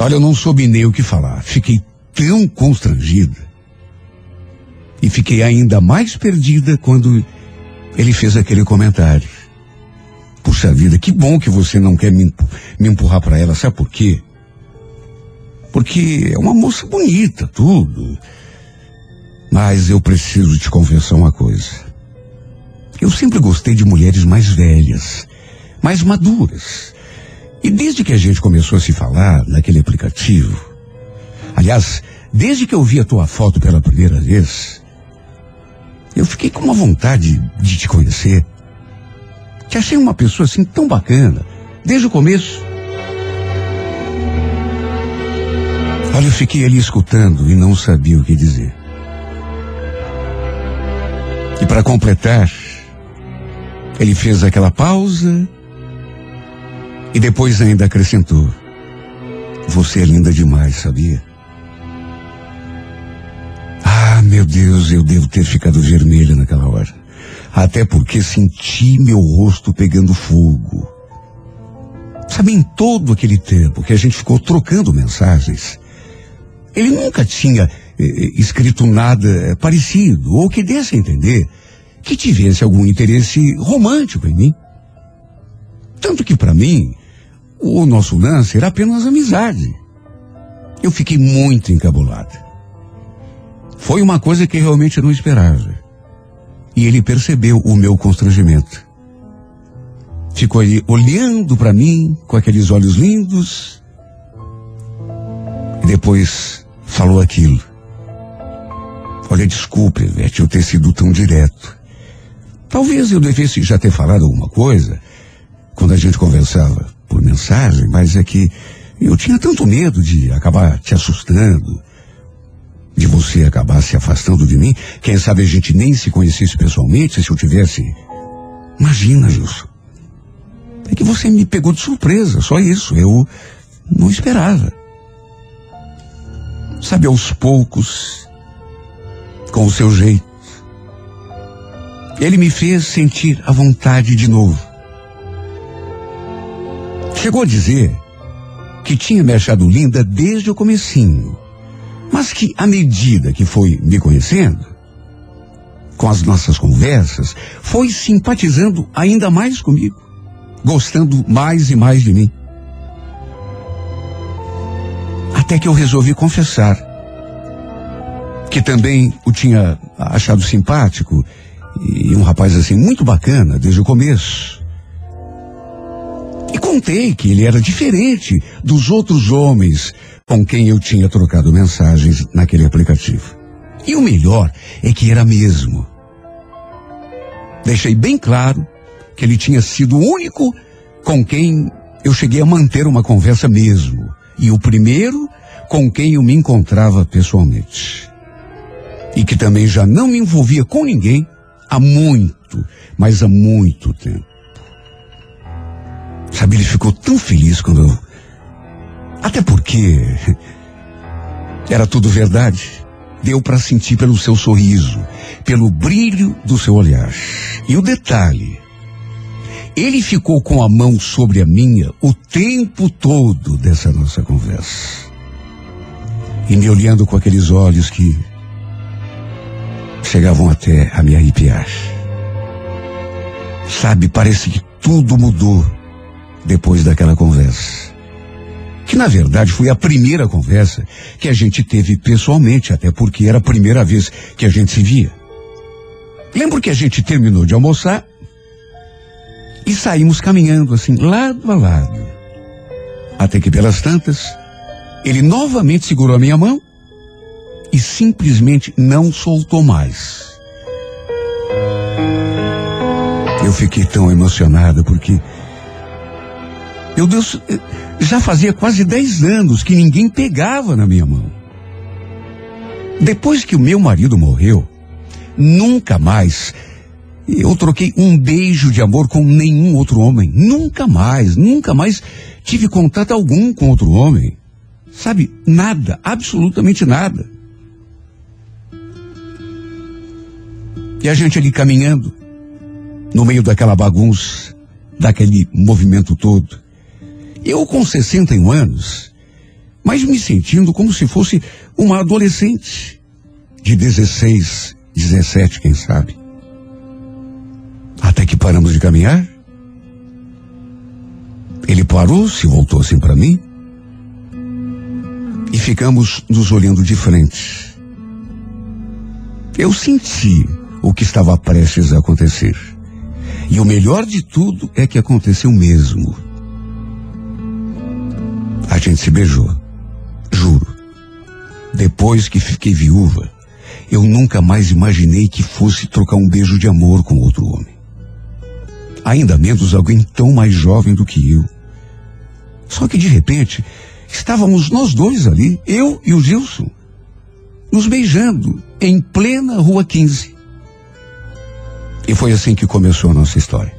Olha, eu não soube nem o que falar. Fiquei tão constrangida. E fiquei ainda mais perdida quando ele fez aquele comentário. Puxa vida, que bom que você não quer me, me empurrar para ela. Sabe por quê? Porque é uma moça bonita, tudo. Mas eu preciso te confessar uma coisa. Eu sempre gostei de mulheres mais velhas, mais maduras. E desde que a gente começou a se falar naquele aplicativo, aliás, desde que eu vi a tua foto pela primeira vez, eu fiquei com uma vontade de te conhecer. Te achei uma pessoa assim tão bacana, desde o começo. Olha, eu fiquei ali escutando e não sabia o que dizer. E para completar, ele fez aquela pausa e depois ainda acrescentou: Você é linda demais, sabia? Ah, meu Deus, eu devo ter ficado vermelha naquela hora. Até porque senti meu rosto pegando fogo. Sabe, em todo aquele tempo que a gente ficou trocando mensagens, ele nunca tinha escrito nada parecido, ou que desse a entender que tivesse algum interesse romântico em mim. Tanto que para mim, o nosso lance era apenas amizade. Eu fiquei muito encabulada. Foi uma coisa que realmente eu não esperava. E ele percebeu o meu constrangimento. Ficou aí olhando para mim com aqueles olhos lindos. E depois falou aquilo. Olha, desculpe, Ivete, eu ter sido tão direto. Talvez eu devesse já ter falado alguma coisa quando a gente conversava por mensagem, mas é que eu tinha tanto medo de acabar te assustando, de você acabar se afastando de mim. Quem sabe a gente nem se conhecesse pessoalmente se eu tivesse. Imagina, Gilson. É que você me pegou de surpresa, só isso. Eu não esperava. Sabe, aos poucos, com o seu jeito, ele me fez sentir a vontade de novo. Chegou a dizer que tinha me achado linda desde o comecinho, mas que à medida que foi me conhecendo, com as nossas conversas, foi simpatizando ainda mais comigo, gostando mais e mais de mim. Até que eu resolvi confessar que também o tinha achado simpático e um rapaz assim muito bacana desde o começo. E contei que ele era diferente dos outros homens com quem eu tinha trocado mensagens naquele aplicativo. E o melhor é que era mesmo. Deixei bem claro que ele tinha sido o único com quem eu cheguei a manter uma conversa mesmo. E o primeiro com quem eu me encontrava pessoalmente. E que também já não me envolvia com ninguém há muito, mas há muito tempo. Sabe, ele ficou tão feliz quando eu. Até porque. [LAUGHS] Era tudo verdade. Deu para sentir pelo seu sorriso, pelo brilho do seu olhar. E o detalhe. Ele ficou com a mão sobre a minha o tempo todo dessa nossa conversa. E me olhando com aqueles olhos que chegavam até a me arrepiar. Sabe, parece que tudo mudou depois daquela conversa. Que na verdade foi a primeira conversa que a gente teve pessoalmente, até porque era a primeira vez que a gente se via. Lembro que a gente terminou de almoçar e saímos caminhando assim, lado a lado. Até que pelas tantas, ele novamente segurou a minha mão e simplesmente não soltou mais. Eu fiquei tão emocionada porque, meu Deus, já fazia quase 10 anos que ninguém pegava na minha mão. Depois que o meu marido morreu, nunca mais eu troquei um beijo de amor com nenhum outro homem. Nunca mais, nunca mais tive contato algum com outro homem. Sabe, nada, absolutamente nada. E a gente ali caminhando, no meio daquela bagunça, daquele movimento todo. Eu com 61 anos, mas me sentindo como se fosse uma adolescente de 16, 17, quem sabe. Até que paramos de caminhar. Ele parou, se voltou assim para mim. E ficamos nos olhando de frente. Eu senti o que estava prestes a acontecer. E o melhor de tudo é que aconteceu mesmo. A gente se beijou. Juro. Depois que fiquei viúva, eu nunca mais imaginei que fosse trocar um beijo de amor com outro homem. Ainda menos alguém tão mais jovem do que eu. Só que de repente, estávamos nós dois ali, eu e o Gilson, nos beijando em plena Rua 15. E foi assim que começou a nossa história.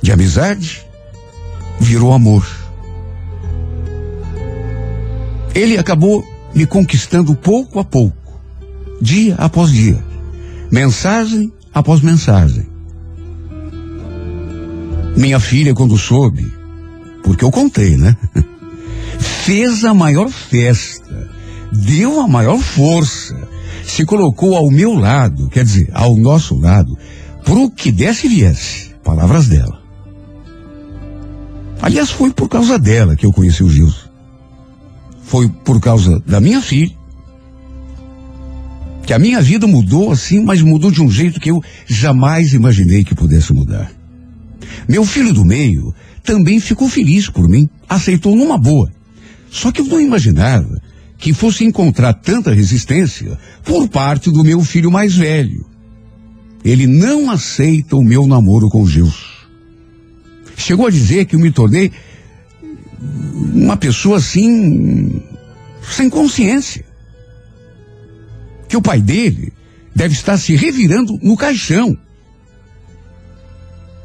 De amizade, virou amor. Ele acabou me conquistando pouco a pouco, dia após dia, mensagem após mensagem. Minha filha, quando soube, porque eu contei, né? [LAUGHS] Fez a maior festa, deu a maior força, se colocou ao meu lado, quer dizer, ao nosso lado, pro que desse e viesse. Palavras dela. Aliás, foi por causa dela que eu conheci o Gilson. Foi por causa da minha filha. Que a minha vida mudou assim, mas mudou de um jeito que eu jamais imaginei que pudesse mudar. Meu filho do meio também ficou feliz por mim, aceitou numa boa. Só que eu não imaginava que fosse encontrar tanta resistência por parte do meu filho mais velho. Ele não aceita o meu namoro com Gilson. Chegou a dizer que eu me tornei uma pessoa assim, sem consciência. Que o pai dele deve estar se revirando no caixão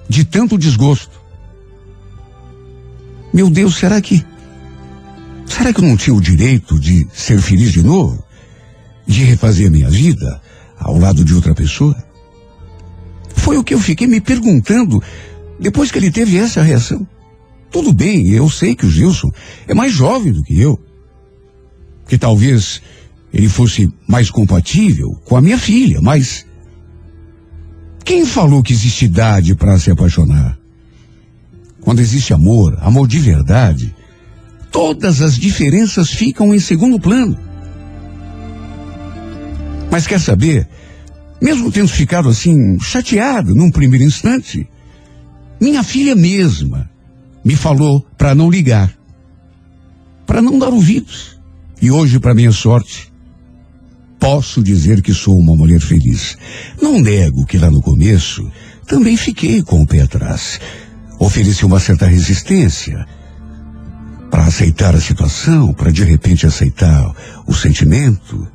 de tanto desgosto. Meu Deus, será que. Será que eu não tinha o direito de ser feliz de novo? De refazer a minha vida ao lado de outra pessoa? Foi o que eu fiquei me perguntando depois que ele teve essa reação. Tudo bem, eu sei que o Gilson é mais jovem do que eu. Que talvez ele fosse mais compatível com a minha filha, mas. Quem falou que existe idade para se apaixonar? Quando existe amor, amor de verdade, todas as diferenças ficam em segundo plano. Mas quer saber? Mesmo tendo ficado assim, chateado num primeiro instante, minha filha mesma me falou para não ligar, para não dar ouvidos. E hoje, para minha sorte, posso dizer que sou uma mulher feliz. Não nego que lá no começo também fiquei com o pé atrás. Ofereci uma certa resistência para aceitar a situação, para de repente aceitar o sentimento.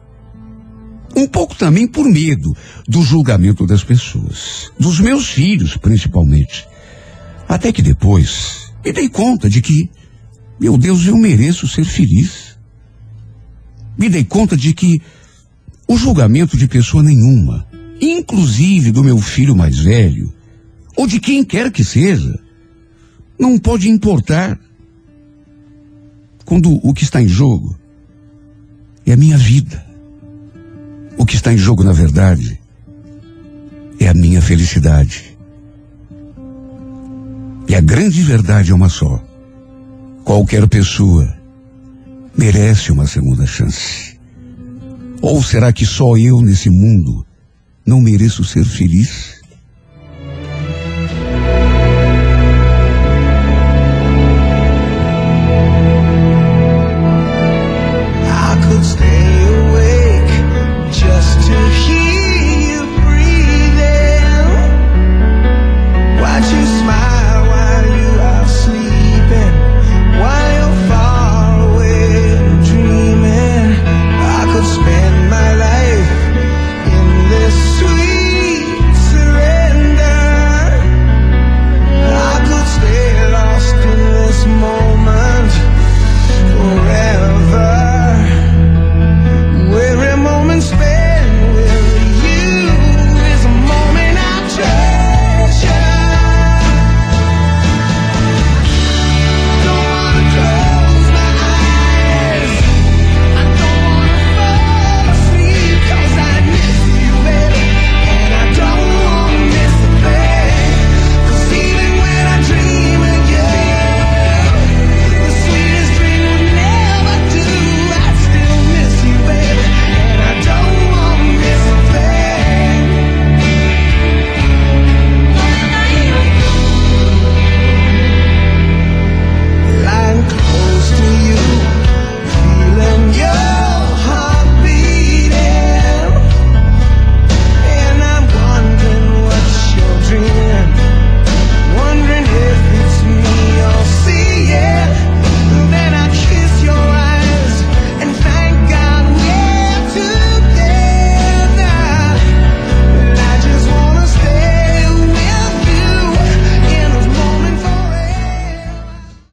Um pouco também por medo do julgamento das pessoas, dos meus filhos principalmente. Até que depois me dei conta de que, meu Deus, eu mereço ser feliz. Me dei conta de que o julgamento de pessoa nenhuma, inclusive do meu filho mais velho, ou de quem quer que seja, não pode importar quando o que está em jogo é a minha vida. O que está em jogo, na verdade, é a minha felicidade. E a grande verdade é uma só. Qualquer pessoa merece uma segunda chance. Ou será que só eu nesse mundo não mereço ser feliz?